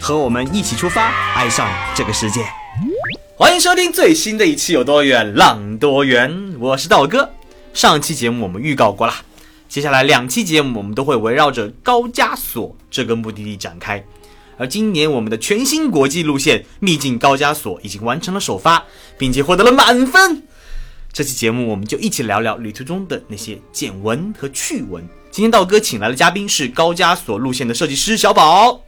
和我们一起出发，爱上这个世界。欢迎收听最新的一期《有多远浪多远》，我是道哥。上期节目我们预告过了，接下来两期节目我们都会围绕着高加索这个目的地展开。而今年我们的全新国际路线秘境高加索已经完成了首发，并且获得了满分。这期节目我们就一起聊聊旅途中的那些见闻和趣闻。今天道哥请来的嘉宾是高加索路线的设计师小宝。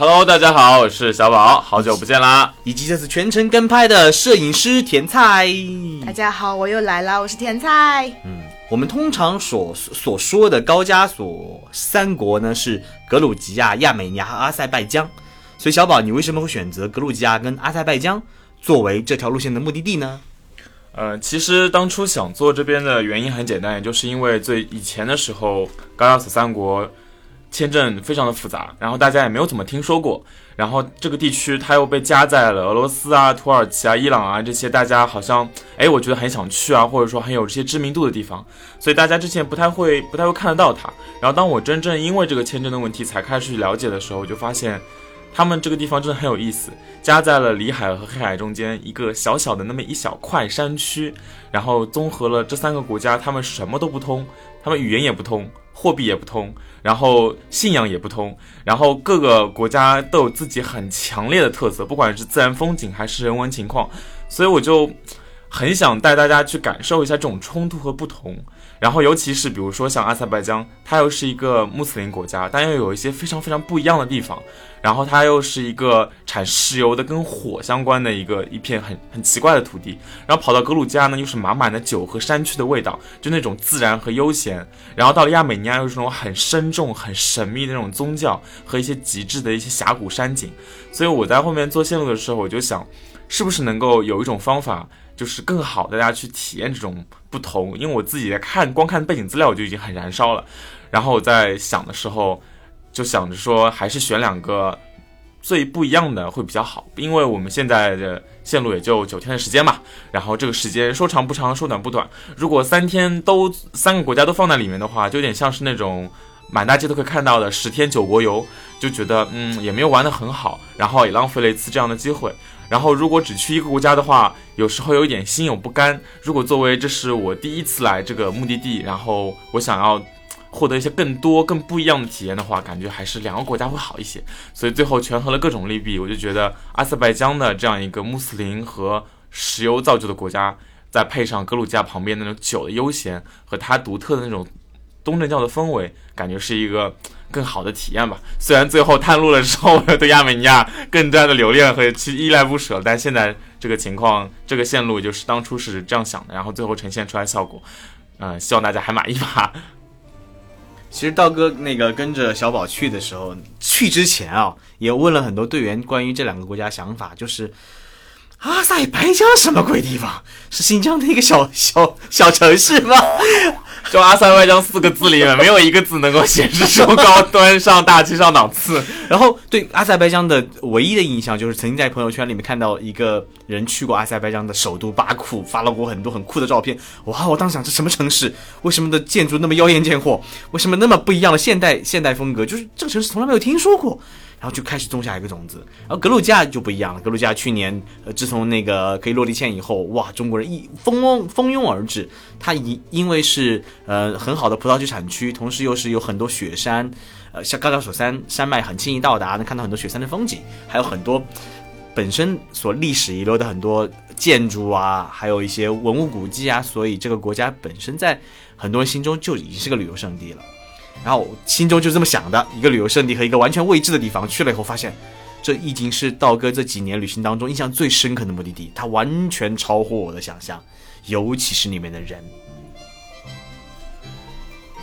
Hello，大家好，我是小宝，好久不见啦！以及这次全程跟拍的摄影师甜菜。大家好，我又来了，我是甜菜。嗯，我们通常所所说的高加索三国呢是格鲁吉亚、亚美尼亚和阿塞拜疆。所以小宝，你为什么会选择格鲁吉亚跟阿塞拜疆作为这条路线的目的地呢？呃，其实当初想做这边的原因很简单，也就是因为最以前的时候高加索三国。签证非常的复杂，然后大家也没有怎么听说过，然后这个地区它又被夹在了俄罗斯啊、土耳其啊、伊朗啊这些大家好像哎，我觉得很想去啊，或者说很有这些知名度的地方，所以大家之前不太会不太会看得到它。然后当我真正因为这个签证的问题才开始去了解的时候，我就发现他们这个地方真的很有意思，夹在了里海和黑海中间一个小小的那么一小块山区，然后综合了这三个国家，他们什么都不通，他们语言也不通。货币也不通，然后信仰也不通，然后各个国家都有自己很强烈的特色，不管是自然风景还是人文情况，所以我就很想带大家去感受一下这种冲突和不同。然后，尤其是比如说像阿塞拜疆，它又是一个穆斯林国家，但又有一些非常非常不一样的地方。然后，它又是一个产石油的、跟火相关的一个一片很很奇怪的土地。然后跑到格鲁吉亚呢，又是满满的酒和山区的味道，就那种自然和悠闲。然后到了亚美尼亚，又是那种很深重、很神秘的那种宗教和一些极致的一些峡谷山景。所以我在后面做线路的时候，我就想，是不是能够有一种方法。就是更好的大家去体验这种不同，因为我自己在看，光看背景资料我就已经很燃烧了。然后我在想的时候，就想着说还是选两个最不一样的会比较好，因为我们现在的线路也就九天的时间嘛。然后这个时间说长不长，说短不短。如果三天都三个国家都放在里面的话，就有点像是那种满大街都可以看到的十天九国游，就觉得嗯也没有玩得很好，然后也浪费了一次这样的机会。然后，如果只去一个国家的话，有时候有点心有不甘。如果作为这是我第一次来这个目的地，然后我想要获得一些更多、更不一样的体验的话，感觉还是两个国家会好一些。所以最后权衡了各种利弊，我就觉得阿塞拜疆的这样一个穆斯林和石油造就的国家，再配上格鲁吉亚旁边那种酒的悠闲和它独特的那种东正教的氛围，感觉是一个。更好的体验吧。虽然最后探路的时候，对亚美尼亚更加的留恋和去依赖不舍，但现在这个情况，这个线路就是当初是这样想的，然后最后呈现出来效果，嗯，希望大家还满意吧。其实道哥那个跟着小宝去的时候，去之前啊，也问了很多队员关于这两个国家想法，就是。阿塞拜疆什么鬼地方？是新疆的一个小小小城市吗？就阿塞拜疆四个字里面没有一个字能够显示出高端、上大气、上档次。然后对阿塞拜疆的唯一的印象就是曾经在朋友圈里面看到一个人去过阿塞拜疆的首都巴库，发了过很多很酷的照片。哇！我当时想，这什么城市？为什么的建筑那么妖艳贱货？为什么那么不一样的现代现代风格？就是这个城市从来没有听说过。然后就开始种下一个种子，然后格鲁吉亚就不一样了。格鲁吉亚去年，呃，自从那个可以落地签以后，哇，中国人一蜂拥蜂拥而至。它因因为是呃很好的葡萄酒产区，同时又是有很多雪山，呃，像高加索山山脉很轻易到达，能看到很多雪山的风景，还有很多本身所历史遗留的很多建筑啊，还有一些文物古迹啊，所以这个国家本身在很多人心中就已经是个旅游胜地了。然后心中就这么想的，一个旅游胜地和一个完全未知的地方，去了以后发现，这已经是道哥这几年旅行当中印象最深刻的目的地，它完全超乎我的想象，尤其是里面的人。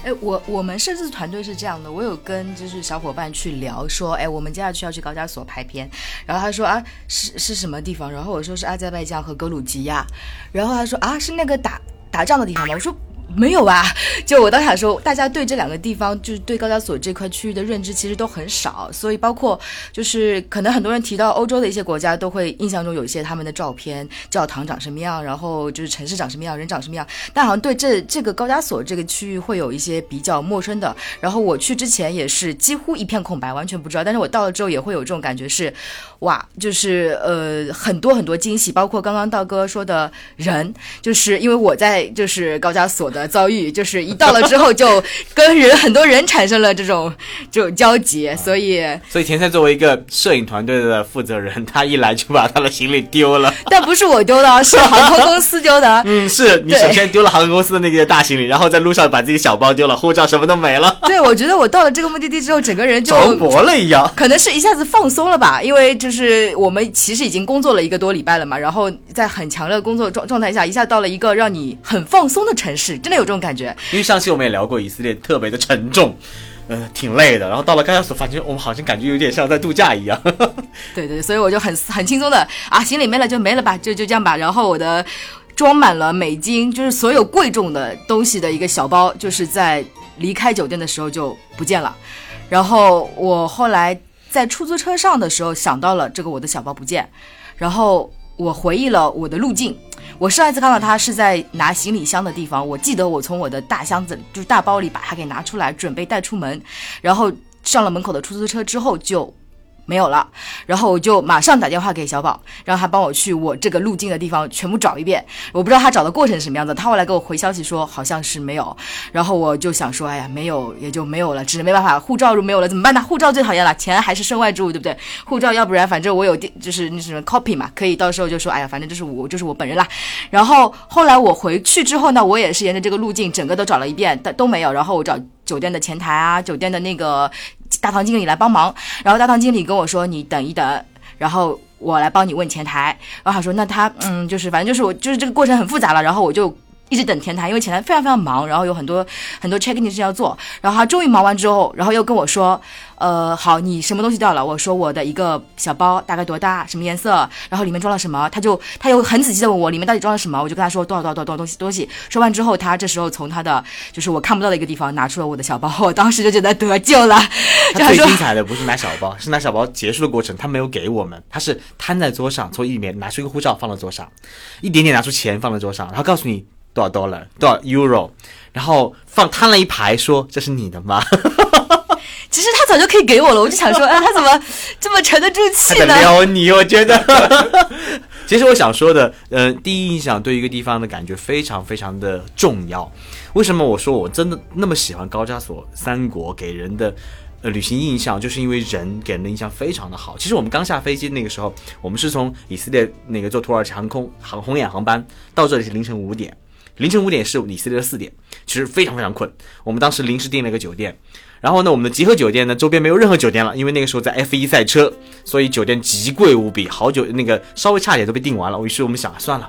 哎，我我们摄制团队是这样的，我有跟就是小伙伴去聊说，哎，我们接下去要去高加索拍片，然后他说啊是是什么地方？然后我说是阿塞拜疆和格鲁吉亚，然后他说啊是那个打打仗的地方吗？我说。没有吧？就我当时说，大家对这两个地方，就是对高加索这块区域的认知其实都很少，所以包括就是可能很多人提到欧洲的一些国家，都会印象中有一些他们的照片，教堂长什么样，然后就是城市长什么样，人长什么样，但好像对这这个高加索这个区域会有一些比较陌生的。然后我去之前也是几乎一片空白，完全不知道。但是我到了之后也会有这种感觉，是哇，就是呃很多很多惊喜，包括刚刚道哥说的人，就是因为我在就是高加索的。遭遇就是一到了之后就 跟人很多人产生了这种这种交集，所以所以田菜作为一个摄影团队的负责人，他一来就把他的行李丢了。但不是我丢的，是航空公司丢的。嗯，是你首先丢了航空公司的那个大行李，然后在路上把自己小包丢了，护照什么都没了。对，我觉得我到了这个目的地之后，整个人就着魔了一样，可能是一下子放松了吧，因为就是我们其实已经工作了一个多礼拜了嘛，然后在很强烈的工作状状态下，一下到了一个让你很放松的城市。真的有这种感觉，因为上期我们也聊过以色列特别的沉重，呃，挺累的。然后到了高加索，发现我们好像感觉有点像在度假一样。对对，所以我就很很轻松的啊，行李没了就没了吧，就就这样吧。然后我的装满了美金，就是所有贵重的东西的一个小包，就是在离开酒店的时候就不见了。然后我后来在出租车上的时候想到了这个我的小包不见，然后我回忆了我的路径。我上一次看到他是在拿行李箱的地方，我记得我从我的大箱子，就是大包里把它给拿出来，准备带出门，然后上了门口的出租车之后就。没有了，然后我就马上打电话给小宝，让他帮我去我这个路径的地方全部找一遍。我不知道他找的过程是什么样子，他后来给我回消息说好像是没有。然后我就想说，哎呀，没有也就没有了，只是没办法，护照如没有了怎么办呢？护照最讨厌了，钱还是身外之物，对不对？护照要不然反正我有就是那什么 copy 嘛，可以到时候就说，哎呀，反正就是我就是我本人啦。然后后来我回去之后呢，我也是沿着这个路径整个都找了一遍，但都没有。然后我找酒店的前台啊，酒店的那个。大堂经理来帮忙，然后大堂经理跟我说：“你等一等，然后我来帮你问前台。”然后他说：“那他嗯，就是反正就是我就是这个过程很复杂了。”然后我就一直等前台，因为前台非常非常忙，然后有很多很多 checking 事要做。然后他终于忙完之后，然后又跟我说。呃，好，你什么东西掉了？我说我的一个小包大概多大，什么颜色，然后里面装了什么？他就他又很仔细的问我里面到底装了什么，我就跟他说多少多少多少东西东西。说完之后，他这时候从他的就是我看不到的一个地方拿出了我的小包，我当时就觉得得救了。他最精彩的不是拿小包，是拿小包结束的过程，他没有给我们，他是摊在桌上，从里面拿出一个护照放在桌上，一点点拿出钱放在桌上，然后告诉你多少 dollar 多少 euro，然后放摊了一排，说这是你的吗？其实他早就可以给我了，我就想说，哎，他怎么这么沉得住气呢？撩你，我觉得。其实我想说的，呃，第一印象对一个地方的感觉非常非常的重要。为什么我说我真的那么喜欢高加索三国给人的呃旅行印象，就是因为人给人的印象非常的好。其实我们刚下飞机那个时候，我们是从以色列那个坐土耳其航空航红眼航班到这里是凌晨五点，凌晨五点是以色列的四点，其实非常非常困。我们当时临时订了一个酒店。然后呢，我们的集合酒店呢，周边没有任何酒店了，因为那个时候在 F 一赛车，所以酒店极贵无比，好久那个稍微差点都被订完了。于是我们想，算了，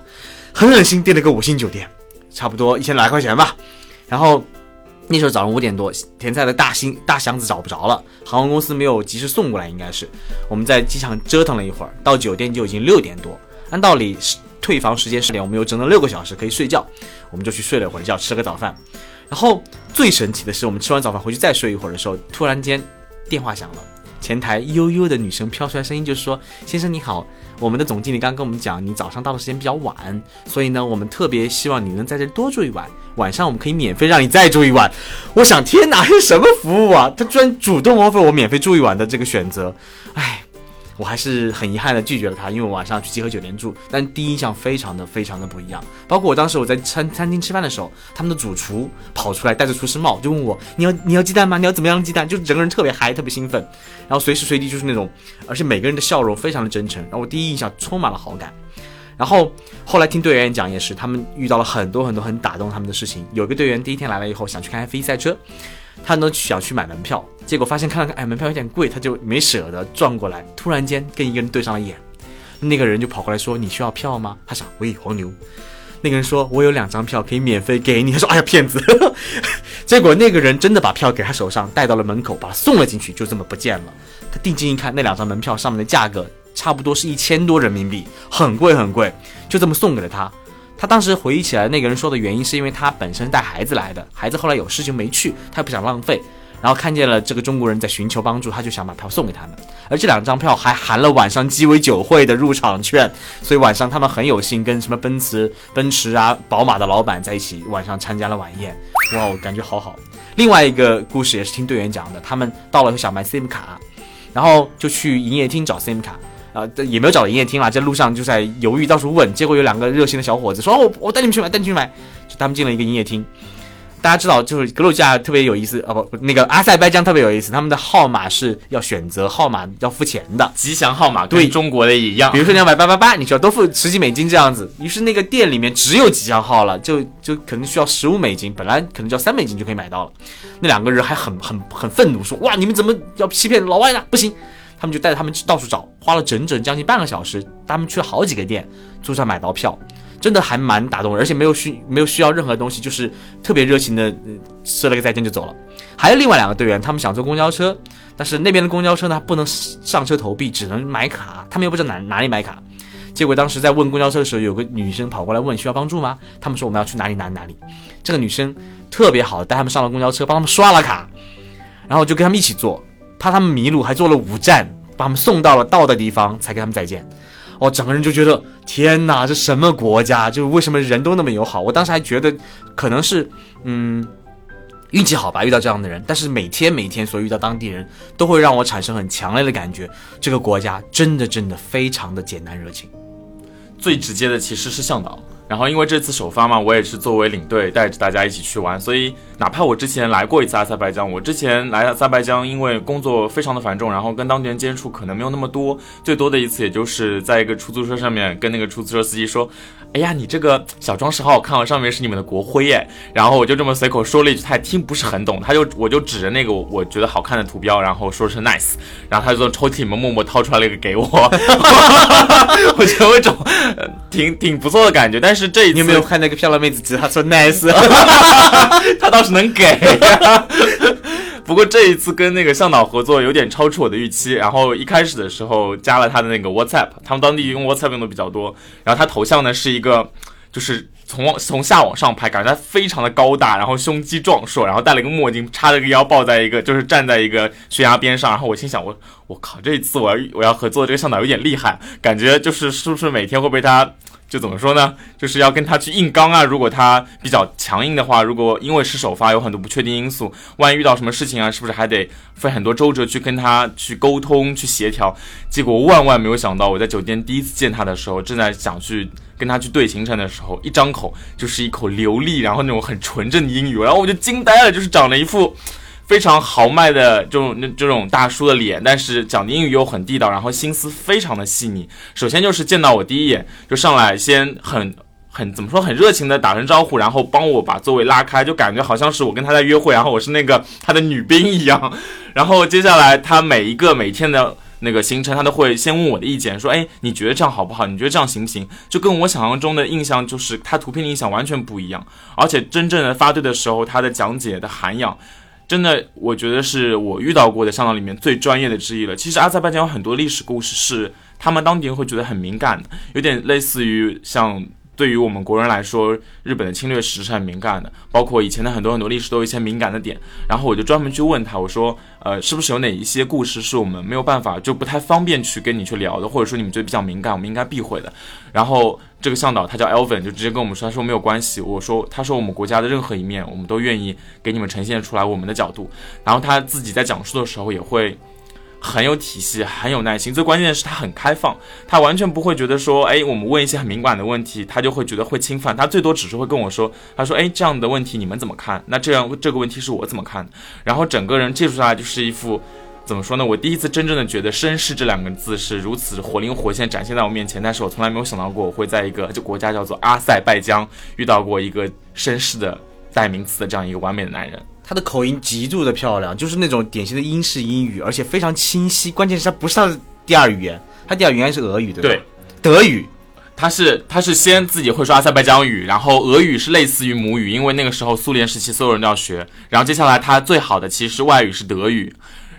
狠狠心订了个五星酒店，差不多一千来块钱吧。然后那时候早上五点多，甜菜的大箱大箱子找不着了，航空公司没有及时送过来，应该是我们在机场折腾了一会儿，到酒店就已经六点多。按道理是退房时间十点，我们有整整六个小时可以睡觉，我们就去睡了一会儿觉，吃个早饭。然后最神奇的是，我们吃完早饭回去再睡一会儿的时候，突然间电话响了，前台悠悠的女生飘出来声音，就是说：“先生你好，我们的总经理刚跟我们讲，你早上到的时间比较晚，所以呢，我们特别希望你能在这多住一晚，晚上我们可以免费让你再住一晚。”我想，天哪，是什么服务啊？他居然主动 offer 我免费住一晚的这个选择，哎。我还是很遗憾的拒绝了他，因为我晚上去集合酒店住，但第一印象非常的非常的不一样。包括我当时我在餐餐厅吃饭的时候，他们的主厨跑出来戴着厨师帽就问我：“你要你要鸡蛋吗？你要怎么样的鸡蛋？”就整个人特别嗨，特别兴奋，然后随时随地就是那种，而且每个人的笑容非常的真诚，让我第一印象充满了好感。然后后来听队员讲也是，他们遇到了很多很多很打动他们的事情。有个队员第一天来了以后想去看 F1 赛车。他呢想去买门票，结果发现看了看，哎，门票有点贵，他就没舍得转过来。突然间跟一个人对上了眼，那个人就跑过来说：“你需要票吗？”他想：“喂，黄牛。”那个人说：“我有两张票可以免费给你。”他说：“哎呀，骗子！” 结果那个人真的把票给他手上，带到了门口，把他送了进去，就这么不见了。他定睛一看，那两张门票上面的价格差不多是一千多人民币，很贵很贵，就这么送给了他。他当时回忆起来，那个人说的原因是因为他本身带孩子来的，孩子后来有事情没去，他也不想浪费。然后看见了这个中国人在寻求帮助，他就想把票送给他们。而这两张票还含了晚上鸡尾酒会的入场券，所以晚上他们很有幸跟什么奔驰、奔驰啊、宝马的老板在一起，晚上参加了晚宴。哇，我感觉好好。另外一个故事也是听队员讲的，他们到了想买 SIM 卡，然后就去营业厅找 SIM 卡，啊、也没有找到营业厅啦，在路上就在犹豫，到处问，结果有两个热心的小伙子说：“哦，我我带你们去买，带你们去买。”就他们进了一个营业厅。大家知道，就是格鲁吉亚特别有意思，啊不，那个阿塞拜疆特别有意思，他们的号码是要选择号码要付钱的。吉祥号码对跟中国的也一样比，如说你要买八八八，你需要多付十几美金这样子。于是那个店里面只有吉祥号了，就就可能需要十五美金，本来可能就要三美金就可以买到了。那两个人还很很很愤怒，说：“哇，你们怎么要欺骗老外呢？不行！”他们就带着他们到处找，花了整整将近半个小时，他们去了好几个店，就算买到票，真的还蛮打动人，而且没有需没有需要任何东西，就是特别热情的、呃、说了个再见就走了。还有另外两个队员，他们想坐公交车，但是那边的公交车呢不能上车投币，只能买卡，他们又不知道哪哪里买卡。结果当时在问公交车的时候，有个女生跑过来问需要帮助吗？他们说我们要去哪里哪里哪里。这个女生特别好，带他们上了公交车，帮他们刷了卡，然后就跟他们一起坐，怕他们迷路，还坐了五站，把他们送到了到的地方，才跟他们再见。哦，整个人就觉得天哪，这什么国家？就是为什么人都那么友好？我当时还觉得可能是嗯运气好吧，遇到这样的人。但是每天每天所遇到当地人，都会让我产生很强烈的感觉，这个国家真的真的非常的简单热情。最直接的其实是向导。然后因为这次首发嘛，我也是作为领队带着大家一起去玩，所以哪怕我之前来过一次阿塞拜疆，我之前来阿塞拜疆因为工作非常的繁重，然后跟当地人接触可能没有那么多，最多的一次也就是在一个出租车上面跟那个出租车司机说，哎呀，你这个小装饰好好看哦，上面是你们的国徽耶。然后我就这么随口说了一句，他也听不是很懂，他就我就指着那个我觉得好看的图标，然后说是 nice，然后他就从抽屉里面默默掏出来了一个给我，我觉得有一种、挺挺不错的感觉。但是这一次你有没有看那个漂亮妹子指他说 nice？他倒是能给。不过这一次跟那个向导合作有点超出我的预期，然后一开始的时候加了他的那个 WhatsApp，他们当地用 WhatsApp 用的比较多，然后他头像呢是一个就是从往从下往上拍，感觉他非常的高大，然后胸肌壮硕，然后戴了一个墨镜，叉了个腰，抱在一个就是站在一个悬崖边上，然后我心想我我靠，这一次我要我要合作的这个向导有点厉害，感觉就是是不是每天会被他。就怎么说呢？就是要跟他去硬刚啊！如果他比较强硬的话，如果因为是首发，有很多不确定因素，万一遇到什么事情啊，是不是还得费很多周折去跟他去沟通、去协调？结果万万没有想到，我在酒店第一次见他的时候，正在想去跟他去对行程的时候，一张口就是一口流利，然后那种很纯正的英语，然后我就惊呆了，就是长了一副。非常豪迈的这种那这种大叔的脸，但是讲的英语又很地道，然后心思非常的细腻。首先就是见到我第一眼就上来先很很怎么说很热情的打声招呼，然后帮我把座位拉开，就感觉好像是我跟他在约会，然后我是那个他的女宾一样。然后接下来他每一个每天的。那个行程，他都会先问我的意见，说，哎，你觉得这样好不好？你觉得这样行不行？就跟我想象中的印象，就是他图片的印象完全不一样。而且真正的发对的时候，他的讲解的涵养，真的，我觉得是我遇到过的向导里面最专业的之一了。其实阿塞拜疆有很多历史故事是他们当地人会觉得很敏感的，有点类似于像对于我们国人来说，日本的侵略史是很敏感的，包括以前的很多很多历史都有一些敏感的点。然后我就专门去问他，我说，呃，是不是有哪一些故事是我们没有办法就不太方便去跟你去聊的，或者说你们觉得比较敏感，我们应该避讳的？然后这个向导他叫 Elvin，就直接跟我们说，他说没有关系。我说，他说我们国家的任何一面，我们都愿意给你们呈现出来我们的角度。然后他自己在讲述的时候也会很有体系，很有耐心。最关键的是他很开放，他完全不会觉得说，哎，我们问一些很敏感的问题，他就会觉得会侵犯。他最多只是会跟我说，他说，哎，这样的问题你们怎么看？那这样这个问题是我怎么看？然后整个人接触下来就是一副。怎么说呢？我第一次真正的觉得“绅士”这两个字是如此活灵活现展现在我面前，但是我从来没有想到过我会在一个这国家叫做阿塞拜疆遇到过一个绅士的代名词的这样一个完美的男人。他的口音极度的漂亮，就是那种典型的英式英语，而且非常清晰。关键是他不是他的第二语言，他第二语言是俄语，对吧？对，德语。他是他是先自己会说阿塞拜疆语，然后俄语是类似于母语，因为那个时候苏联时期所有人都要学。然后接下来他最好的其实外语是德语，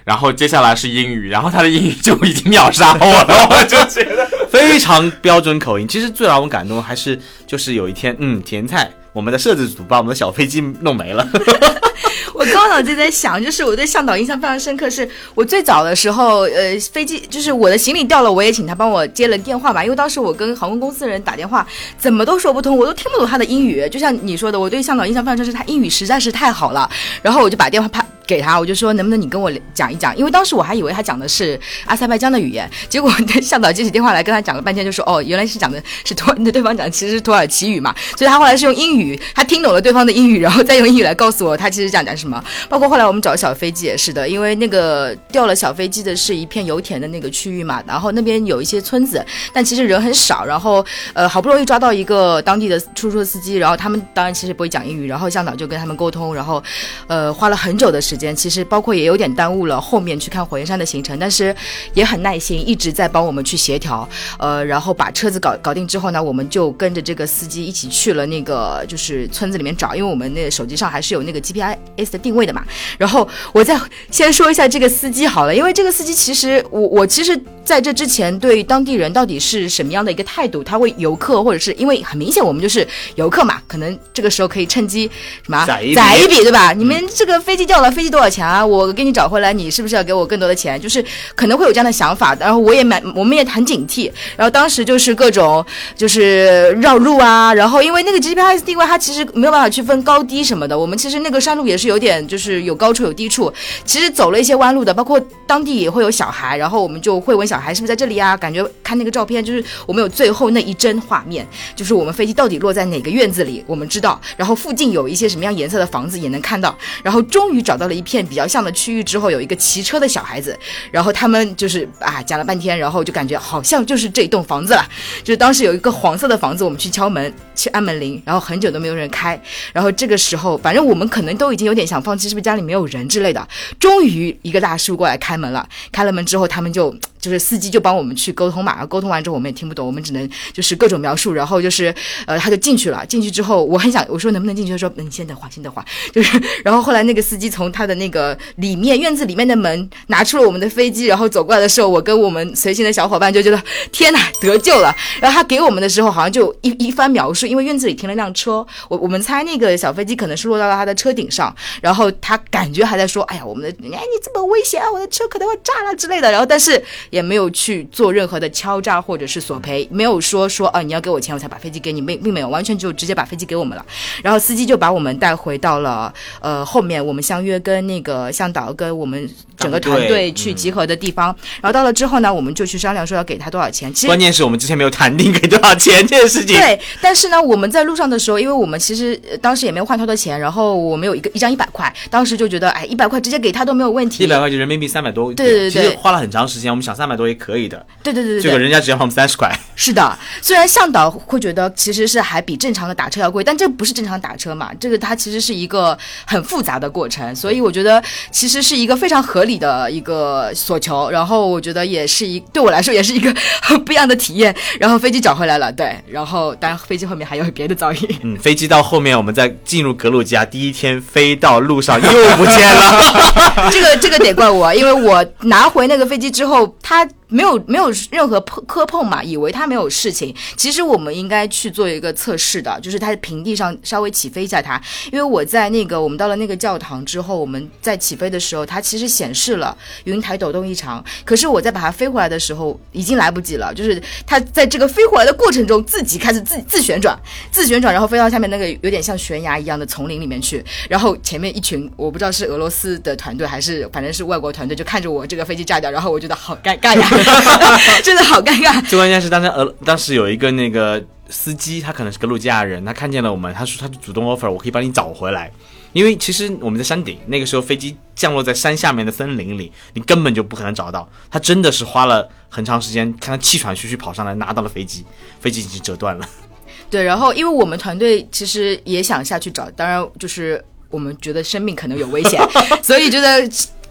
然后接下来是英语，然后他的英语就已经秒杀我了，我就觉得非常标准口音。其实最让我感动还是就是有一天，嗯，甜菜，我们的摄制组把我们的小飞机弄没了。我刚脑就在想，就是我对向导印象非常深刻，是我最早的时候，呃，飞机就是我的行李掉了，我也请他帮我接了电话嘛，因为当时我跟航空公司的人打电话，怎么都说不通，我都听不懂他的英语。就像你说的，我对向导印象非常深，是他英语实在是太好了。然后我就把电话啪给他，我就说能不能你跟我讲一讲，因为当时我还以为他讲的是阿塞拜疆的语言，结果向导接起电话来跟他讲了半天，就说哦，原来是讲的是土，那对方讲的其实是土耳其语嘛，所以他后来是用英语，他听懂了对方的英语，然后再用英语来告诉我他其实讲讲什么。包括后来我们找小飞机也是的，因为那个掉了小飞机的是一片油田的那个区域嘛，然后那边有一些村子，但其实人很少，然后呃好不容易抓到一个当地的出租车司机，然后他们当然其实不会讲英语，然后向导就跟他们沟通，然后呃花了很久的时间，其实包括也有点耽误了后面去看火焰山的行程，但是也很耐心，一直在帮我们去协调，呃，然后把车子搞搞定之后呢，我们就跟着这个司机一起去了那个就是村子里面找，因为我们那个手机上还是有那个 GPS 的定位的嘛。然后我再先说一下这个司机好了，因为这个司机其实我我其实在这之前对当地人到底是什么样的一个态度，他会游客或者是因为很明显我们就是游客嘛，可能这个时候可以趁机什么宰一笔宰一笔对吧？你们这个飞机掉了，飞机多少钱啊？我给你找回来，你是不是要给我更多的钱？就是可能会有这样的想法，然后我也蛮我们也很警惕，然后当时就是各种就是绕路啊，然后因为那个 GPS 定位它其实没有办法区分高低什么的，我们其实那个山路也是有点就是有高处有低处，其实走了一些弯路的，包括当地也会有小孩，然后我们就会问小孩是不是在这里啊？感觉看那个照片，就是我们有最后那一帧画面，就是我们飞机到底落在哪个院子里，我们知道，然后附近有一些什么样颜色的房子也能看到，然后终于找到了一片比较像的区域之后，有一个骑车的小孩子，然后他们就是啊讲了半天，然后就感觉好像就是这栋房子了，就是当时有一个黄色的房子，我们去敲门去按门铃，然后很久都没有人开，然后这个时候反正我们可能都已经有点想放弃，是不是家里没有人之类的，终于一个大叔过来开门了，开了门之后他们就。就是司机就帮我们去沟通嘛，然后沟通完之后我们也听不懂，我们只能就是各种描述，然后就是呃他就进去了，进去之后我很想我说能不能进去，他说嗯先等会儿先等会儿，就是然后后来那个司机从他的那个里面院子里面的门拿出了我们的飞机，然后走过来的时候，我跟我们随行的小伙伴就觉得天哪得救了，然后他给我们的时候好像就一一番描述，因为院子里停了辆车，我我们猜那个小飞机可能是落到了他的车顶上，然后他感觉还在说哎呀我们的哎你这么危险啊，我的车可能会炸了之类的，然后但是。也没有去做任何的敲诈或者是索赔，没有说说啊你要给我钱我才把飞机给你，没并没有，完全就直接把飞机给我们了。然后司机就把我们带回到了呃后面我们相约跟那个向导跟我们整个团队去集合的地方。然后到了之后呢，我们就去商量说要给他多少钱。其实关键是我们之前没有谈定给多少钱这件事情。对，但是呢，我们在路上的时候，因为我们其实呃当时也没有换太多钱，然后我们有一个一张一百块，当时就觉得哎一百块直接给他都没有问题。一百块钱人民币三百多，对对对其实花了很长时间。我们想三百多也可以的，对对对对对，结果人家只要我们三十块。是的，虽然向导会觉得其实是还比正常的打车要贵，但这不是正常打车嘛，这个它其实是一个很复杂的过程，所以我觉得其实是一个非常合理的一个所求，然后我觉得也是一对我来说也是一个很不一样的体验。然后飞机找回来了，对，然后当然飞机后面还有别的噪音。嗯，飞机到后面，我们在进入格鲁吉亚第一天飞到路上 又不见了。这个这个得怪我，因为我拿回那个飞机之后，它没有没有任何碰磕碰嘛，以为它没有事情。其实我们应该去做一个测试的，就是它平地上稍微起飞一下它。因为我在那个我们到了那个教堂之后，我们在起飞的时候，它其实显示了云台抖动异常。可是我在把它飞回来的时候，已经来不及了，就是它在这个飞回来的过程中，自己开始自自旋转，自旋转，然后飞到下面那个有点像悬崖一样的丛林里面去。然后前面一群我不知道是俄罗斯的团队还是反正是外国团队，就看着我这个飞机炸掉，然后我觉得好尴尬呀，真的好尴尬。最关键是当时俄当时有一个那个司机，他可能是格鲁吉亚人，他看见了我们，他说他就主动 offer 我可以帮你找回来，因为其实我们在山顶，那个时候飞机降落在山下面的森林里，你根本就不可能找到。他真的是花了很长时间，看他气喘吁吁跑上来拿到了飞机，飞机已经折断了。对，然后因为我们团队其实也想下去找，当然就是我们觉得生命可能有危险，所以觉得。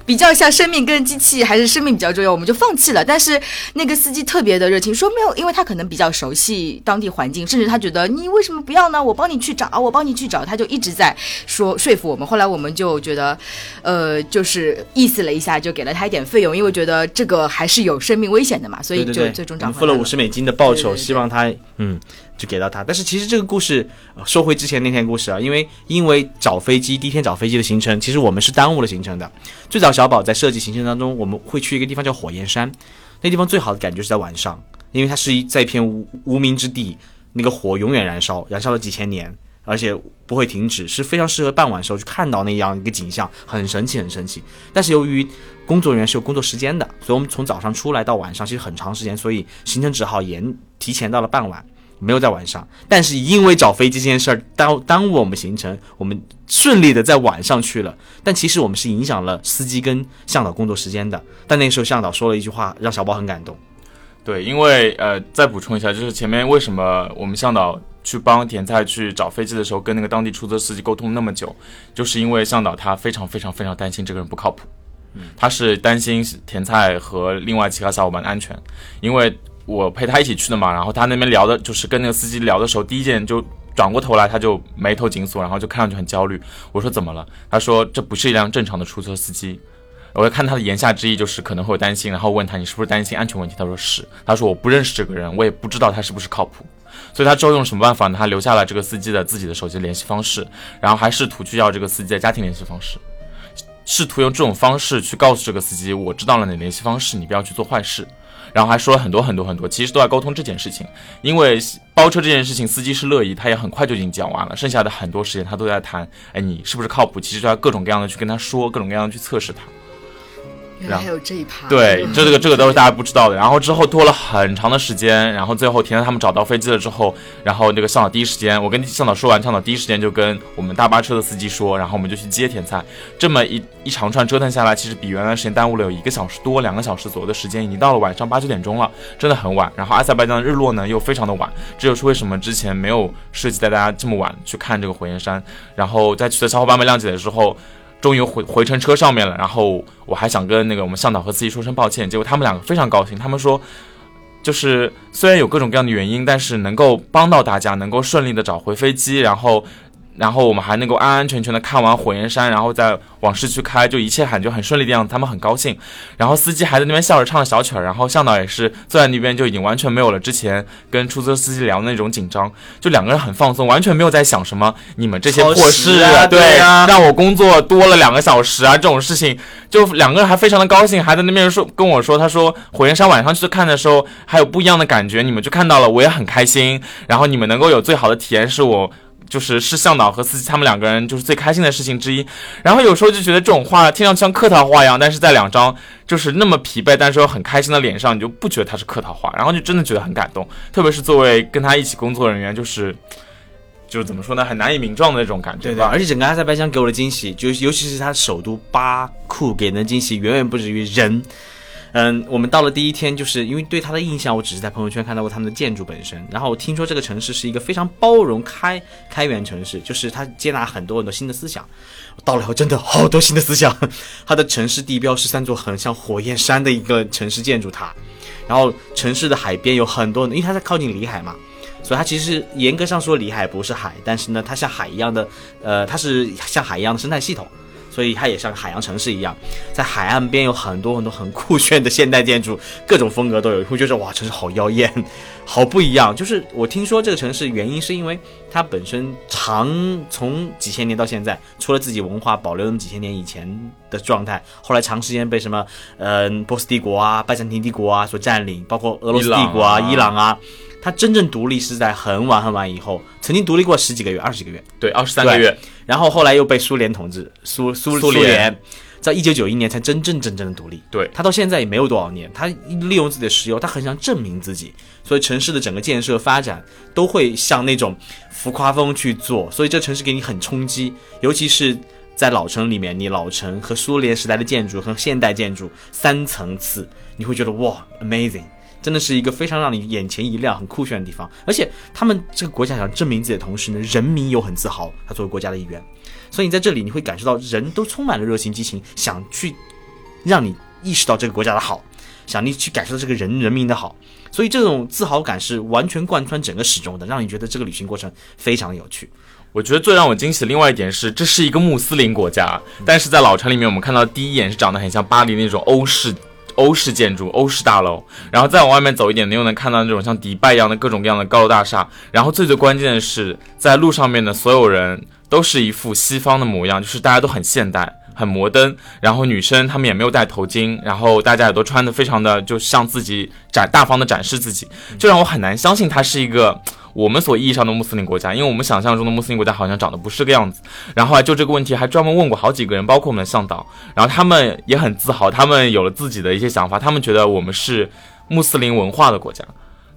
比较像生命跟机器还是生命比较重要，我们就放弃了。但是那个司机特别的热情，说没有，因为他可能比较熟悉当地环境，甚至他觉得你为什么不要呢？我帮你去找，我帮你去找，他就一直在说说服我们。后来我们就觉得，呃，就是意思了一下，就给了他一点费用，因为觉得这个还是有生命危险的嘛，所以就最终找回来我们付了五十美金的报酬，希望他嗯就给到他。但是其实这个故事说回之前那天故事啊，因为因为找飞机第一天找飞机的行程，其实我们是耽误了行程的。最早小宝在设计行程当中，我们会去一个地方叫火焰山，那地方最好的感觉是在晚上，因为它是一在一片无无名之地，那个火永远燃烧，燃烧了几千年。而且不会停止，是非常适合傍晚时候去看到那样一个景象，很神奇，很神奇。但是由于工作人员是有工作时间的，所以我们从早上出来到晚上其实很长时间，所以行程只好延提前到了傍晚，没有在晚上。但是因为找飞机这件事儿耽耽误我们行程，我们顺利的在晚上去了。但其实我们是影响了司机跟向导工作时间的。但那时候向导说了一句话，让小宝很感动。对，因为呃，再补充一下，就是前面为什么我们向导去帮甜菜去找飞机的时候，跟那个当地出租车司机沟通那么久，就是因为向导他非常非常非常担心这个人不靠谱，他是担心甜菜和另外其他小伙伴的安全，因为我陪他一起去的嘛，然后他那边聊的就是跟那个司机聊的时候，第一件就转过头来，他就眉头紧锁，然后就看上去很焦虑。我说怎么了？他说这不是一辆正常的出租车司机。我就看他的言下之意就是可能会有担心，然后问他你是不是担心安全问题？他说是。他说我不认识这个人，我也不知道他是不是靠谱。所以他之后用什么办法呢？他留下了这个司机的自己的手机联系方式，然后还试图去要这个司机的家庭联系方式，试图用这种方式去告诉这个司机，我知道了你的联系方式，你不要去做坏事。然后还说了很多很多很多，其实都在沟通这件事情。因为包车这件事情，司机是乐意，他也很快就已经讲完了，剩下的很多时间他都在谈，哎，你是不是靠谱？其实就要各种各样的去跟他说，各种各样的去测试他。原来还有这一趴。对，这这个这个都是大家不知道的。然后之后拖了很长的时间，然后最后甜甜他们找到飞机了之后，然后那个向导第一时间，我跟向导说完，向导第一时间就跟我们大巴车的司机说，然后我们就去接甜菜。这么一一长串折腾下来，其实比原来时间耽误了有一个小时多、两个小时左右的时间，已经到了晚上八九点钟了，真的很晚。然后阿塞拜疆的日落呢又非常的晚，这就是为什么之前没有设计带大家这么晚去看这个火焰山。然后在取得小伙伴们谅解的时候。终于回回程车上面了，然后我还想跟那个我们向导和司机说声抱歉，结果他们两个非常高兴，他们说，就是虽然有各种各样的原因，但是能够帮到大家，能够顺利的找回飞机，然后。然后我们还能够安安全全的看完火焰山，然后再往市区开，就一切感觉很顺利的样子，他们很高兴。然后司机还在那边笑着唱着小曲儿，然后向导也是坐在那边就已经完全没有了之前跟出租车司机聊的那种紧张，就两个人很放松，完全没有在想什么你们这些破事啊对啊让我工作多了两个小时啊这种事情，就两个人还非常的高兴，还在那边说跟我说，他说火焰山晚上去看的时候还有不一样的感觉，你们就看到了，我也很开心。然后你们能够有最好的体验是我。就是是向导和司机他们两个人就是最开心的事情之一，然后有时候就觉得这种话听上去像客套话一样，但是在两张就是那么疲惫但是又很开心的脸上，你就不觉得他是客套话，然后就真的觉得很感动，特别是作为跟他一起工作人员，就是就是怎么说呢，很难以名状的那种感觉对对，吧。而且整个阿塞拜疆给我的惊喜，就是尤其是他首都巴库给人的惊喜，远远不止于人。嗯，我们到了第一天，就是因为对它的印象，我只是在朋友圈看到过他们的建筑本身。然后我听说这个城市是一个非常包容、开开源城市，就是它接纳很多很多新的思想。到了以后，真的好多新的思想。它的城市地标是三座很像火焰山的一个城市建筑塔，然后城市的海边有很多，因为它在靠近里海嘛。所以它其实严格上说里海不是海，但是呢，它像海一样的，呃，它是像海一样的生态系统，所以它也像海洋城市一样，在海岸边有很多很多很酷炫的现代建筑，各种风格都有，会觉得哇，城市好妖艳，好不一样。就是我听说这个城市原因是因为它本身长从几千年到现在，除了自己文化保留那么几千年以前的状态，后来长时间被什么呃波斯帝国啊、拜占庭帝国啊所占领，包括俄罗斯帝国啊、伊朗啊朗啊。它真正独立是在很晚很晚以后，曾经独立过十几个月、二十几个月，对，二十三个月，然后后来又被苏联统治，苏苏苏联联，在一九九一年才真正真正的独立。对他到现在也没有多少年，他利用自己的石油，他很想证明自己，所以城市的整个建设发展都会向那种浮夸风去做，所以这城市给你很冲击，尤其是。在老城里面，你老城和苏联时代的建筑和现代建筑三层次，你会觉得哇，amazing，真的是一个非常让你眼前一亮、很酷炫的地方。而且他们这个国家想证明自己的同时呢，人民又很自豪，他作为国家的一员。所以你在这里，你会感受到人都充满了热情、激情，想去让你意识到这个国家的好，想你去感受到这个人人民的好。所以这种自豪感是完全贯穿整个始终的，让你觉得这个旅行过程非常有趣。我觉得最让我惊喜的另外一点是，这是一个穆斯林国家，但是在老城里面，我们看到第一眼是长得很像巴黎那种欧式欧式建筑、欧式大楼，然后再往外面走一点，你又能看到那种像迪拜一样的各种各样的高楼大厦。然后最最关键的是，在路上面的所有人都是一副西方的模样，就是大家都很现代。很摩登，然后女生她们也没有戴头巾，然后大家也都穿的非常的，就像自己展大方的展示自己，就让我很难相信它是一个我们所意义上的穆斯林国家，因为我们想象中的穆斯林国家好像长得不是个样子。然后就这个问题还专门问过好几个人，包括我们的向导，然后他们也很自豪，他们有了自己的一些想法，他们觉得我们是穆斯林文化的国家。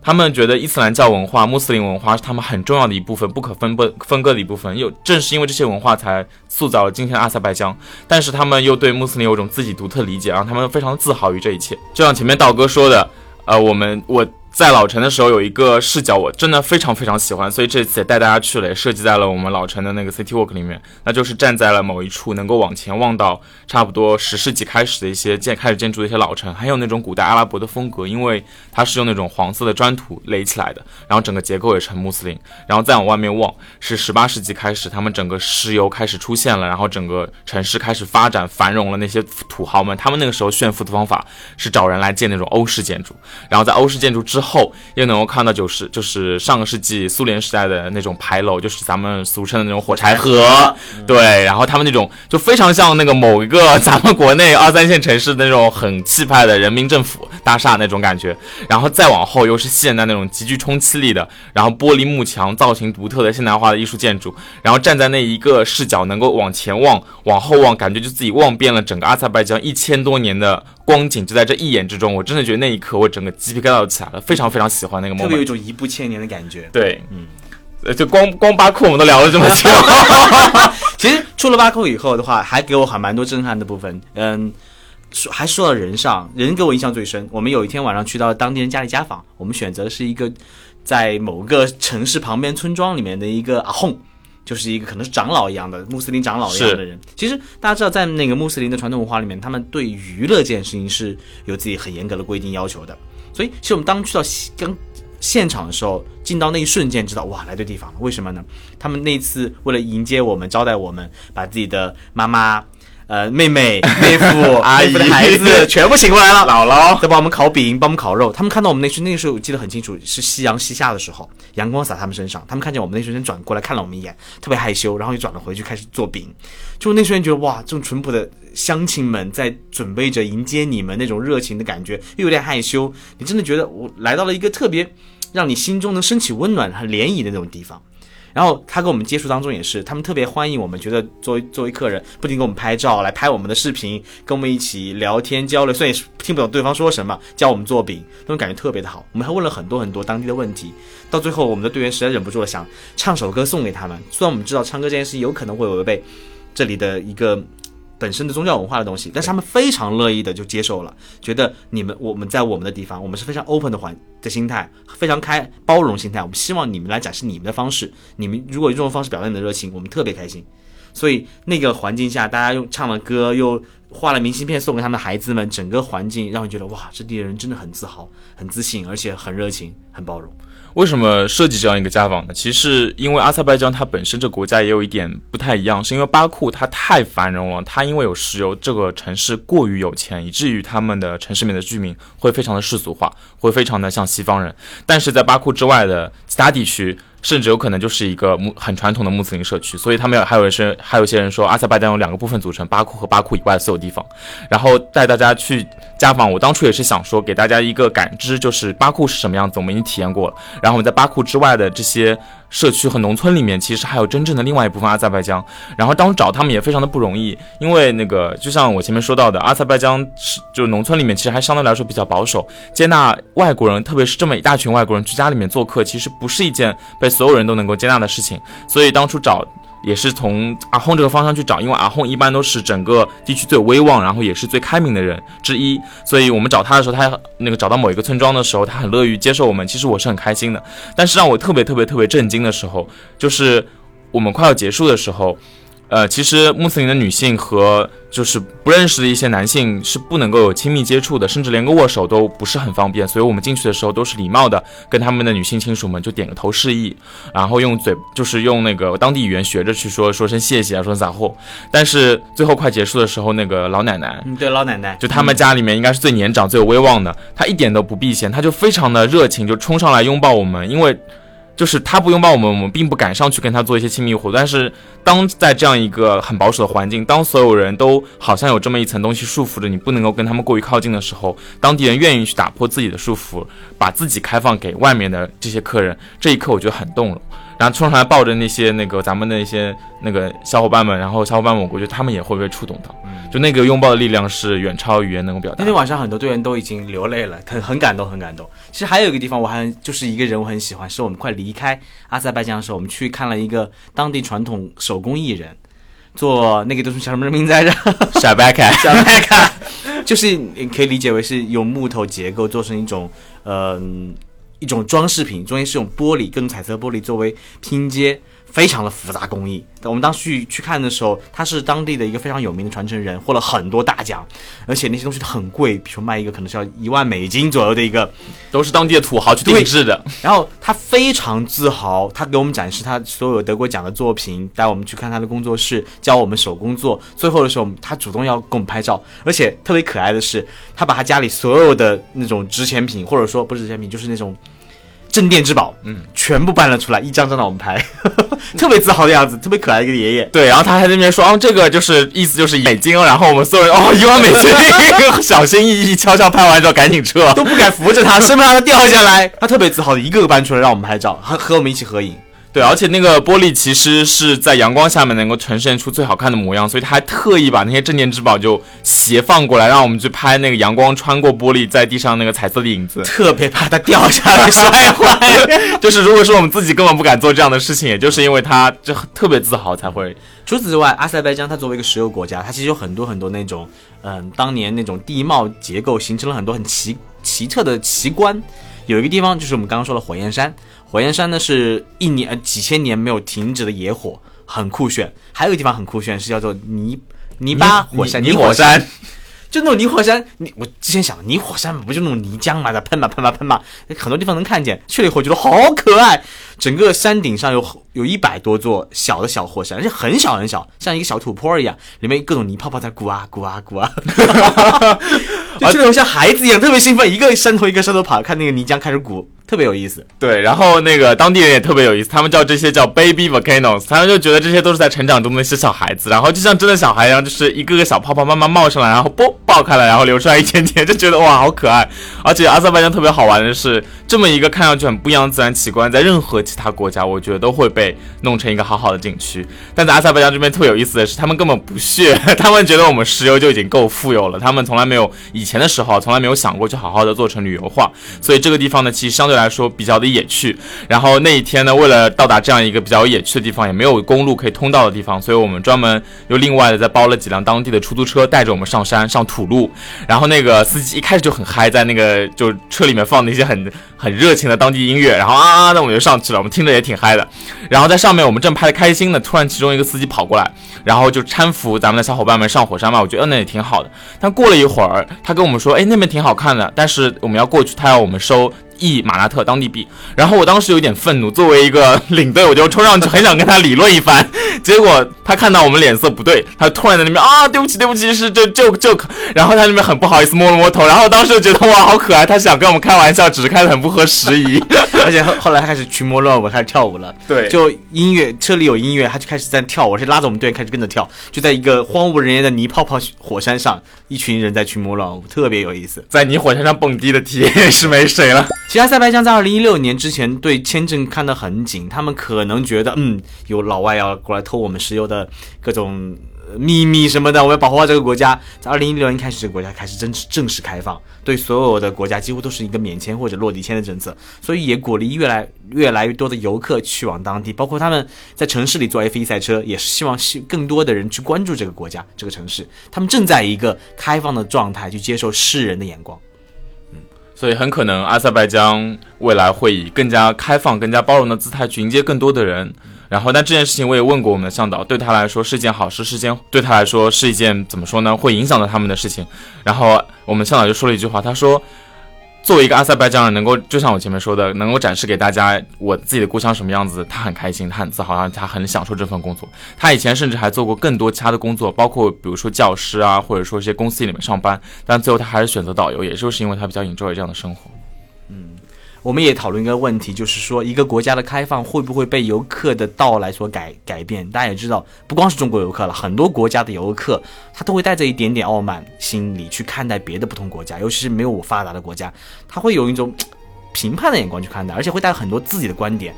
他们觉得伊斯兰教文化、穆斯林文化是他们很重要的一部分，不可分不分割的一部分。又正是因为这些文化，才塑造了今天的阿塞拜疆。但是他们又对穆斯林有种自己独特理解，让他们非常自豪于这一切。就像前面道哥说的，呃，我们我。在老城的时候有一个视角，我真的非常非常喜欢，所以这次也带大家去了，也设计在了我们老城的那个 City Walk 里面。那就是站在了某一处，能够往前望到差不多十世纪开始的一些建开始建筑的一些老城，还有那种古代阿拉伯的风格，因为它是用那种黄色的砖土垒起来的，然后整个结构也是很穆斯林。然后再往外面望，是十八世纪开始，他们整个石油开始出现了，然后整个城市开始发展繁荣了。那些土豪们，他们那个时候炫富的方法是找人来建那种欧式建筑，然后在欧式建筑之后又能够看到九十就是上个世纪苏联时代的那种牌楼，就是咱们俗称的那种火柴盒，对，然后他们那种就非常像那个某一个咱们国内二三线城市的那种很气派的人民政府大厦那种感觉，然后再往后又是现代那种极具冲击力的，然后玻璃幕墙造型独特的现代化的艺术建筑，然后站在那一个视角能够往前望、往后望，感觉就自己望遍了整个阿塞拜疆一千多年的。光景就在这一眼之中，我真的觉得那一刻我整个鸡皮疙瘩都起来了，非常非常喜欢那个 moment，特别有一种一步千年的感觉。对，嗯，呃，就光光巴库我们都聊了这么久，其实出了巴库以后的话，还给我还蛮多震撼的部分。嗯，说还说到人上，人给我印象最深。我们有一天晚上去到当地人家里家访，我们选择的是一个在某个城市旁边村庄里面的一个阿訇。就是一个可能是长老一样的穆斯林长老一样的人。其实大家知道，在那个穆斯林的传统文化里面，他们对娱乐这件事情是有自己很严格的规定要求的。所以，其实我们当去到刚现场的时候，进到那一瞬间，知道哇，来对地方了。为什么呢？他们那次为了迎接我们、招待我们，把自己的妈妈。呃，妹妹、妹夫、阿姨的孩子全部请过来了，姥姥在帮我们烤饼，帮我们烤肉。他们看到我们那时，那个时候我记得很清楚，是夕阳西下的时候，阳光洒他们身上。他们看见我们那瞬间转过来看了我们一眼，特别害羞，然后又转了回去开始做饼。就那瞬间觉得哇，这种淳朴的乡亲们在准备着迎接你们那种热情的感觉，又有点害羞。你真的觉得我来到了一个特别让你心中能升起温暖和涟漪的那种地方。然后他跟我们接触当中也是，他们特别欢迎我们，觉得作为作为客人，不仅给我们拍照，来拍我们的视频，跟我们一起聊天交流。虽然也是听不懂对方说什么，教我们做饼，那种感觉特别的好。我们还问了很多很多当地的问题，到最后我们的队员实在忍不住了，想唱首歌送给他们。虽然我们知道唱歌这件事有可能会违背这里的一个。本身的宗教文化的东西，但是他们非常乐意的就接受了，觉得你们我们在我们的地方，我们是非常 open 的环的心态，非常开包容心态。我们希望你们来展示你们的方式，你们如果用这种方式表达你的热情，我们特别开心。所以那个环境下，大家用唱了歌，又画了明信片送给他们的孩子们，整个环境让人觉得哇，这地人真的很自豪、很自信，而且很热情、很包容。为什么设计这样一个家访呢？其实因为阿塞拜疆它本身这国家也有一点不太一样，是因为巴库它太繁荣了，它因为有石油，这个城市过于有钱，以至于他们的城市里面的居民会非常的世俗化，会非常的像西方人。但是在巴库之外的其他地区。甚至有可能就是一个穆很传统的穆斯林社区，所以他们还有人还有些人说阿塞拜疆有两个部分组成，巴库和巴库以外的所有地方。然后带大家去家访，我当初也是想说给大家一个感知，就是巴库是什么样子，我们已经体验过了。然后我们在巴库之外的这些。社区和农村里面，其实还有真正的另外一部分阿塞拜疆。然后当时找他们也非常的不容易，因为那个就像我前面说到的，阿塞拜疆是就农村里面其实还相对来说比较保守，接纳外国人，特别是这么一大群外国人去家里面做客，其实不是一件被所有人都能够接纳的事情。所以当初找。也是从阿訇这个方向去找，因为阿訇一般都是整个地区最威望，然后也是最开明的人之一，所以我们找他的时候，他那个找到某一个村庄的时候，他很乐于接受我们。其实我是很开心的，但是让我特别特别特别震惊的时候，就是我们快要结束的时候，呃，其实穆斯林的女性和就是不认识的一些男性是不能够有亲密接触的，甚至连个握手都不是很方便。所以我们进去的时候都是礼貌的，跟他们的女性亲属们就点个头示意，然后用嘴就是用那个当地语言学着去说说声谢谢啊，说咋呼。但是最后快结束的时候，那个老奶奶。嗯，对，老奶奶就他们家里面应该是最年长、最有威望的，她一点都不避嫌，她就非常的热情，就冲上来拥抱我们，因为。就是他不拥抱我们，我们并不敢上去跟他做一些亲密活动。但是，当在这样一个很保守的环境，当所有人都好像有这么一层东西束缚着你，不能够跟他们过于靠近的时候，当地人愿意去打破自己的束缚，把自己开放给外面的这些客人，这一刻我觉得很动容。然后冲上来抱着那些那个咱们的一些那个小伙伴们，然后小伙伴们，我觉得他们也会被触动到。就那个拥抱的力量是远超语言能够表达。那天晚上很多队员都已经流泪了，很很感动，很感动。其实还有一个地方，我还就是一个人我很喜欢，是我们快离开阿塞拜疆的时候，我们去看了一个当地传统手工艺人做那个东西叫什么名字来着？小白卡，小白卡，就是你可以理解为是用木头结构做成一种嗯。一种装饰品，中间是用玻璃，跟彩色玻璃作为拼接，非常的复杂工艺。我们当时去去看的时候，他是当地的一个非常有名的传承人，获了很多大奖，而且那些东西都很贵，比如卖一个可能是要一万美金左右的一个，都是当地的土豪去定制的。然后他非常自豪，他给我们展示他所有得过奖的作品，带我们去看他的工作室，教我们手工做。最后的时候，他主动要跟我们拍照，而且特别可爱的是，他把他家里所有的那种值钱品，或者说不是值钱品，就是那种。镇店之宝，嗯，全部搬了出来，一张张让我们拍，特别自豪的样子，特别可爱一个爷爷。对，然后他还在那边说，哦，这个就是意思就是美金，然后我们所有人哦，一万美金，小心翼翼，悄悄拍完之后赶紧撤，都不敢扶着他，生怕他掉下来。他特别自豪的一个个搬出来让我们拍照，和和我们一起合影。对，而且那个玻璃其实是在阳光下面能够呈现出最好看的模样，所以他还特意把那些镇店之宝就斜放过来，让我们去拍那个阳光穿过玻璃在地上那个彩色的影子，特别怕它掉下来摔坏。就是如果说我们自己根本不敢做这样的事情，也就是因为他就特别自豪才会。除此之外，阿塞拜疆它作为一个石油国家，它其实有很多很多那种，嗯，当年那种地貌结构形成了很多很奇奇特的奇观。有一个地方就是我们刚刚说的火焰山。火焰山呢是一年呃几千年没有停止的野火，很酷炫。还有一个地方很酷炫，是叫做泥泥巴火山，泥火山，就那种泥火山。你我之前想，泥火山不就那种泥浆嘛，在喷嘛喷嘛喷嘛，很多地方能看见。去了以后觉得好可爱，整个山顶上有有一百多座小的小火山，而且很小很小，像一个小土坡一样，里面各种泥泡泡在鼓啊鼓啊鼓啊，就这种像孩子一样，特别兴奋，一个山头一个山头跑，看那个泥浆开始鼓。特别有意思，对，然后那个当地人也特别有意思，他们叫这些叫 baby volcanoes，他们就觉得这些都是在成长中的一些小孩子，然后就像真的小孩一样，就是一个个小泡泡慢慢冒上来，然后啵爆开了，然后流出来一点点，就觉得哇好可爱。而且阿塞拜疆特别好玩的是，这么一个看上去很不一样的自然奇观，在任何其他国家，我觉得都会被弄成一个好好的景区，但在阿塞拜疆这边特别有意思的是，他们根本不屑，他们觉得我们石油就已经够富有了，他们从来没有以前的时候从来没有想过去好好的做成旅游化，所以这个地方呢，其实相对来。来说比较的野趣，然后那一天呢，为了到达这样一个比较野趣的地方，也没有公路可以通到的地方，所以我们专门又另外的再包了几辆当地的出租车，带着我们上山上土路。然后那个司机一开始就很嗨，在那个就车里面放那些很很热情的当地音乐，然后啊啊，那我们就上去了，我们听着也挺嗨的。然后在上面我们正拍的开心呢，突然其中一个司机跑过来，然后就搀扶咱们的小伙伴们上火山嘛，我觉得那也挺好的。但过了一会儿，他跟我们说，哎，那边挺好看的，但是我们要过去，他要我们收。一马拉特当地币，然后我当时有点愤怒，作为一个领队，我就冲上去很想跟他理论一番，结果他看到我们脸色不对，他突然在那边啊，对不起对不起，是这 joke joke，然后他那边很不好意思摸了摸头，然后当时就觉得哇好可爱，他想跟我们开玩笑，只是开的很不合时宜，而且后后来他开始群魔乱舞，开始跳舞了，对，就音乐车里有音乐，他就开始在跳，我是拉着我们队员开始跟着跳，就在一个荒无人烟的泥泡泡火山上，一群人在群魔乱舞，特别有意思，在泥火山上蹦迪的体验是没谁了。其实阿塞拜疆在二零一六年之前对签证看得很紧，他们可能觉得，嗯，有老外要过来偷我们石油的各种秘密什么的，我要保护好这个国家。在二零一六年开始，这个国家开始正式正式开放，对所有的国家几乎都是一个免签或者落地签的政策，所以也鼓励越来越来越多的游客去往当地，包括他们在城市里坐 F 一赛车，也是希望更多的人去关注这个国家这个城市，他们正在一个开放的状态去接受世人的眼光。所以很可能阿塞拜疆未来会以更加开放、更加包容的姿态去迎接更多的人。然后，但这件事情我也问过我们的向导，对他来说是一件好事，是件对他来说是一件怎么说呢？会影响到他们的事情。然后我们向导就说了一句话，他说：“作为一个阿塞拜疆人，能够就像我前面说的，能够展示给大家我自己的故乡什么样子，他很开心，他很自豪，然后他很享受这份工作。他以前甚至还做过更多其他的工作，包括比如说教师啊，或者说一些公司里面上班。但最后他还是选择导游，也就是因为他比较 enjoy 这样的生活。”我们也讨论一个问题，就是说一个国家的开放会不会被游客的到来所改改变？大家也知道，不光是中国游客了，很多国家的游客他都会带着一点点傲慢心理去看待别的不同国家，尤其是没有我发达的国家，他会有一种 评判的眼光去看待，而且会带很多自己的观点。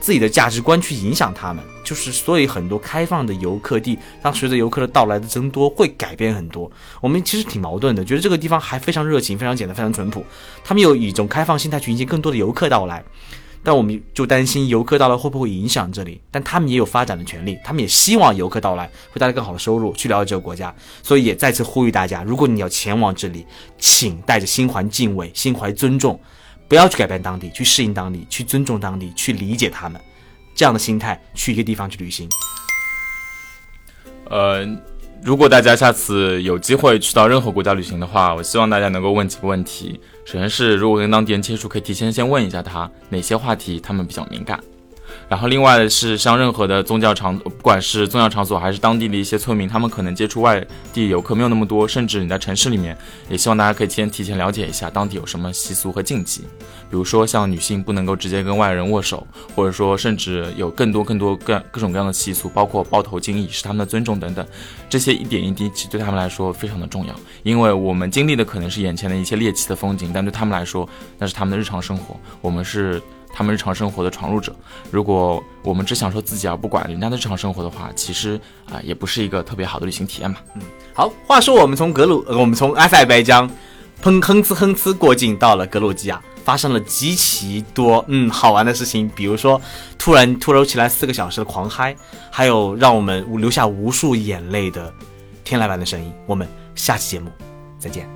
自己的价值观去影响他们，就是所以很多开放的游客地，当随着游客的到来的增多，会改变很多。我们其实挺矛盾的，觉得这个地方还非常热情、非常简单、非常淳朴，他们有一种开放心态去迎接更多的游客到来，但我们就担心游客到来会不会影响这里。但他们也有发展的权利，他们也希望游客到来会带来更好的收入，去了解这个国家。所以也再次呼吁大家，如果你要前往这里，请带着心怀敬畏、心怀尊重。不要去改变当地，去适应当地，去尊重当地，去理解他们，这样的心态去一个地方去旅行。呃，如果大家下次有机会去到任何国家旅行的话，我希望大家能够问几个问题。首先是，如果跟当地人接触，可以提前先问一下他哪些话题他们比较敏感。然后，另外是像任何的宗教场，不管是宗教场所还是当地的一些村民，他们可能接触外地游客没有那么多，甚至你在城市里面，也希望大家可以先提前了解一下当地有什么习俗和禁忌，比如说像女性不能够直接跟外人握手，或者说甚至有更多更多各各种各样的习俗，包括包头巾以示他们的尊重等等，这些一点一滴其实对他们来说非常的重要，因为我们经历的可能是眼前的一些猎奇的风景，但对他们来说那是他们的日常生活，我们是。他们日常生活的闯入者，如果我们只享受自己而不管人家的日常生活的话，其实啊也不是一个特别好的旅行体验嘛。嗯，好，话说我们从格鲁，我们从阿塞拜疆，哼哼哧哼哧过境到了格鲁吉亚，发生了极其多嗯好玩的事情，比如说突然突如其来四个小时的狂嗨，还有让我们留下无数眼泪的天籁般的声音。我们下期节目再见。